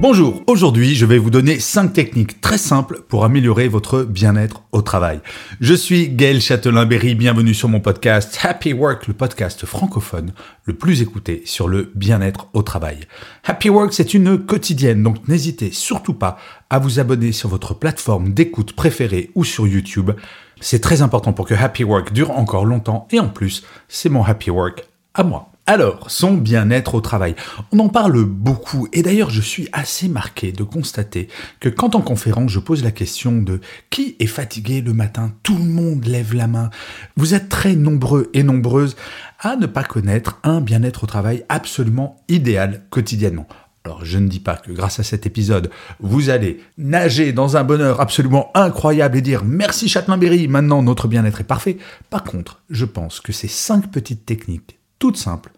Bonjour, aujourd'hui je vais vous donner 5 techniques très simples pour améliorer votre bien-être au travail. Je suis Gaël Châtelain-Berry, bienvenue sur mon podcast Happy Work, le podcast francophone le plus écouté sur le bien-être au travail. Happy Work c'est une quotidienne, donc n'hésitez surtout pas à vous abonner sur votre plateforme d'écoute préférée ou sur YouTube. C'est très important pour que Happy Work dure encore longtemps et en plus c'est mon Happy Work à moi. Alors, son bien-être au travail. On en parle beaucoup et d'ailleurs je suis assez marqué de constater que quand en conférence je pose la question de qui est fatigué le matin, tout le monde lève la main. Vous êtes très nombreux et nombreuses à ne pas connaître un bien-être au travail absolument idéal quotidiennement. Alors je ne dis pas que grâce à cet épisode, vous allez nager dans un bonheur absolument incroyable et dire merci Châtelain-Berry, maintenant notre bien-être est parfait. Par contre, je pense que ces cinq petites techniques toutes simples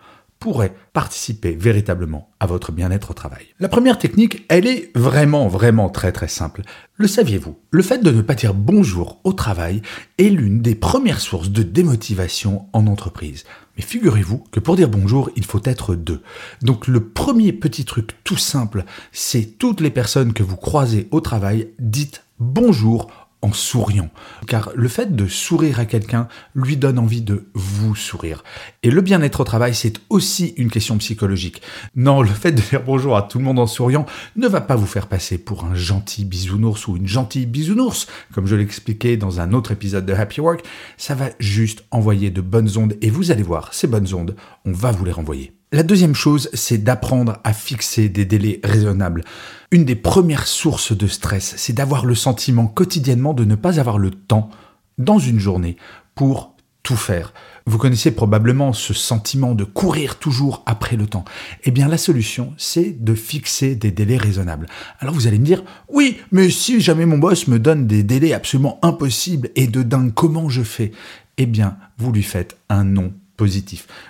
pourrait participer véritablement à votre bien-être au travail. La première technique, elle est vraiment, vraiment très très simple. Le saviez-vous? Le fait de ne pas dire bonjour au travail est l'une des premières sources de démotivation en entreprise. Mais figurez-vous que pour dire bonjour, il faut être deux. Donc le premier petit truc tout simple, c'est toutes les personnes que vous croisez au travail, dites bonjour en souriant. Car le fait de sourire à quelqu'un lui donne envie de vous sourire. Et le bien-être au travail, c'est aussi une question psychologique. Non, le fait de dire bonjour à tout le monde en souriant ne va pas vous faire passer pour un gentil bisounours ou une gentille bisounours, comme je l'expliquais dans un autre épisode de Happy Work. Ça va juste envoyer de bonnes ondes et vous allez voir, ces bonnes ondes, on va vous les renvoyer. La deuxième chose, c'est d'apprendre à fixer des délais raisonnables. Une des premières sources de stress, c'est d'avoir le sentiment quotidiennement de ne pas avoir le temps dans une journée pour tout faire. Vous connaissez probablement ce sentiment de courir toujours après le temps. Eh bien, la solution, c'est de fixer des délais raisonnables. Alors vous allez me dire, oui, mais si jamais mon boss me donne des délais absolument impossibles et de dingue, comment je fais? Eh bien, vous lui faites un nom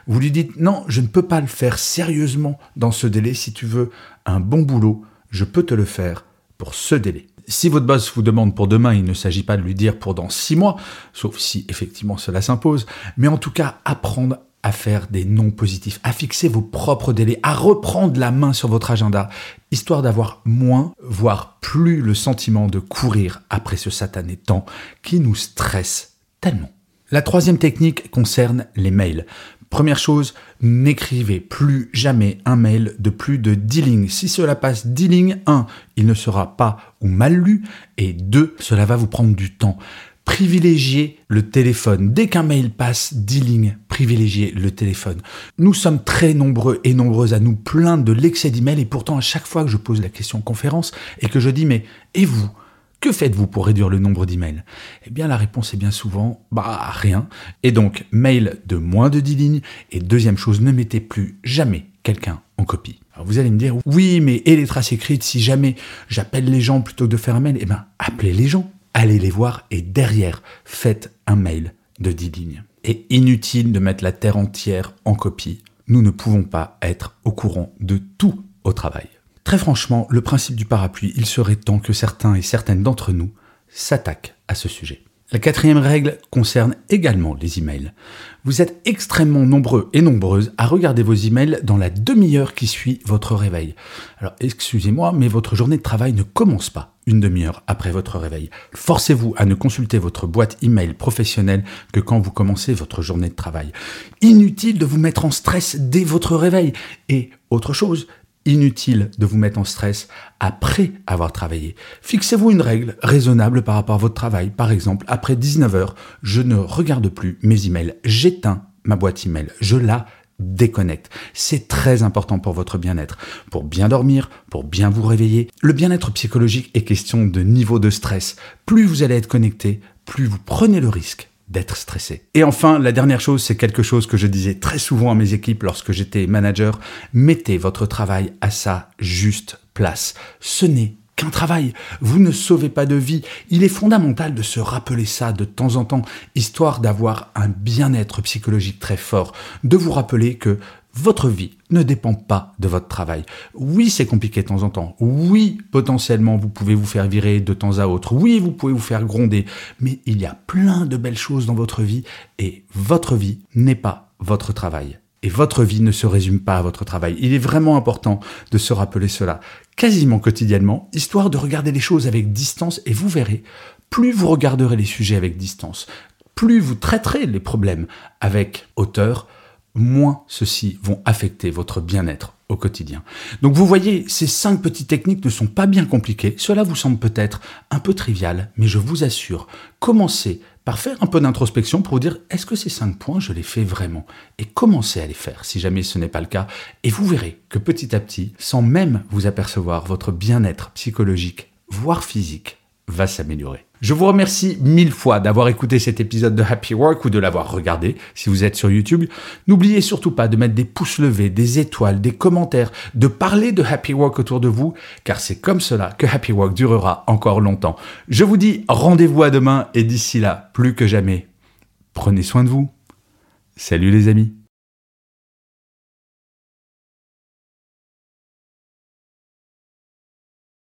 Vous lui dites non, je ne peux pas le faire sérieusement dans ce délai. Si tu veux un bon boulot, je peux te le faire pour ce délai. Si votre boss vous demande pour demain, il ne s'agit pas de lui dire pour dans six mois, sauf si effectivement cela s'impose, mais en tout cas apprendre à faire des noms positifs, à fixer vos propres délais, à reprendre la main sur votre agenda, histoire d'avoir moins, voire plus le sentiment de courir après ce satané temps qui nous stresse tellement. La troisième technique concerne les mails. Première chose, n'écrivez plus jamais un mail de plus de 10 lignes. Si cela passe 10 lignes, 1, il ne sera pas ou mal lu, et 2, cela va vous prendre du temps. Privilégiez le téléphone. Dès qu'un mail passe 10 lignes, privilégiez le téléphone. Nous sommes très nombreux et nombreuses à nous plaindre de l'excès d'emails et pourtant à chaque fois que je pose la question en conférence et que je dis mais et vous? Que faites-vous pour réduire le nombre d'emails? Eh bien, la réponse est bien souvent, bah, rien. Et donc, mail de moins de 10 lignes. Et deuxième chose, ne mettez plus jamais quelqu'un en copie. Alors vous allez me dire, oui, mais et les traces écrites, si jamais j'appelle les gens plutôt que de faire un mail, eh bien, appelez les gens, allez les voir et derrière, faites un mail de 10 lignes. Et inutile de mettre la terre entière en copie. Nous ne pouvons pas être au courant de tout au travail. Très franchement, le principe du parapluie, il serait temps que certains et certaines d'entre nous s'attaquent à ce sujet. La quatrième règle concerne également les emails. Vous êtes extrêmement nombreux et nombreuses à regarder vos emails dans la demi-heure qui suit votre réveil. Alors excusez-moi, mais votre journée de travail ne commence pas une demi-heure après votre réveil. Forcez-vous à ne consulter votre boîte email professionnelle que quand vous commencez votre journée de travail. Inutile de vous mettre en stress dès votre réveil. Et autre chose, inutile de vous mettre en stress après avoir travaillé. Fixez-vous une règle raisonnable par rapport à votre travail. Par exemple, après 19h, je ne regarde plus mes emails. J'éteins ma boîte email. Je la déconnecte. C'est très important pour votre bien-être, pour bien dormir, pour bien vous réveiller. Le bien-être psychologique est question de niveau de stress. Plus vous allez être connecté, plus vous prenez le risque d'être stressé. Et enfin, la dernière chose, c'est quelque chose que je disais très souvent à mes équipes lorsque j'étais manager, mettez votre travail à sa juste place. Ce n'est qu'un travail. Vous ne sauvez pas de vie. Il est fondamental de se rappeler ça de temps en temps, histoire d'avoir un bien-être psychologique très fort, de vous rappeler que votre vie ne dépend pas de votre travail. Oui, c'est compliqué de temps en temps. Oui, potentiellement, vous pouvez vous faire virer de temps à autre. Oui, vous pouvez vous faire gronder. Mais il y a plein de belles choses dans votre vie et votre vie n'est pas votre travail. Et votre vie ne se résume pas à votre travail. Il est vraiment important de se rappeler cela quasiment quotidiennement, histoire de regarder les choses avec distance et vous verrez, plus vous regarderez les sujets avec distance, plus vous traiterez les problèmes avec hauteur, moins ceux-ci vont affecter votre bien-être au quotidien. Donc vous voyez, ces cinq petites techniques ne sont pas bien compliquées. Cela vous semble peut-être un peu trivial, mais je vous assure, commencez par faire un peu d'introspection pour vous dire est-ce que ces cinq points, je les fais vraiment? Et commencez à les faire si jamais ce n'est pas le cas. Et vous verrez que petit à petit, sans même vous apercevoir, votre bien-être psychologique, voire physique, va s'améliorer. Je vous remercie mille fois d'avoir écouté cet épisode de Happy Work ou de l'avoir regardé si vous êtes sur YouTube. N'oubliez surtout pas de mettre des pouces levés, des étoiles, des commentaires, de parler de Happy Work autour de vous, car c'est comme cela que Happy Work durera encore longtemps. Je vous dis rendez-vous à demain et d'ici là, plus que jamais, prenez soin de vous. Salut les amis.